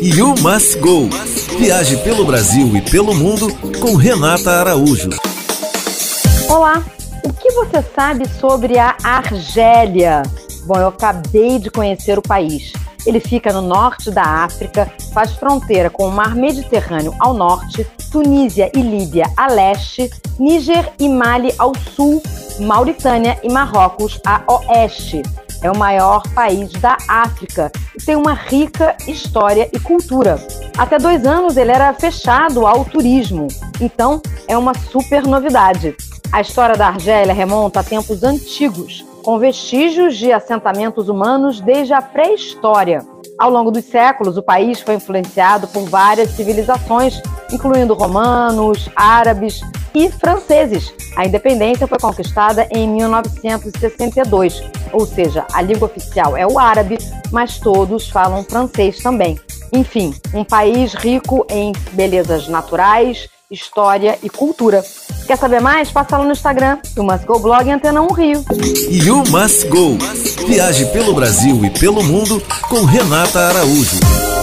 You Must Go. Viaje pelo Brasil e pelo mundo com Renata Araújo. Olá, o que você sabe sobre a Argélia? Bom, eu acabei de conhecer o país. Ele fica no norte da África, faz fronteira com o Mar Mediterrâneo ao norte, Tunísia e Líbia a leste, Níger e Mali ao sul, Mauritânia e Marrocos a oeste. É o maior país da África e tem uma rica história e cultura. Até dois anos ele era fechado ao turismo, então é uma super novidade. A história da Argélia remonta a tempos antigos, com vestígios de assentamentos humanos desde a pré-história. Ao longo dos séculos, o país foi influenciado por várias civilizações, incluindo romanos, árabes e franceses. A independência foi conquistada em 1962, ou seja, a língua oficial é o árabe, mas todos falam francês também. Enfim, um país rico em belezas naturais, história e cultura. Quer saber mais? Passa lá no Instagram, o Must Go Blog Antena 1 Rio. You Must Go. Viaje pelo Brasil e pelo mundo com Renata Araújo.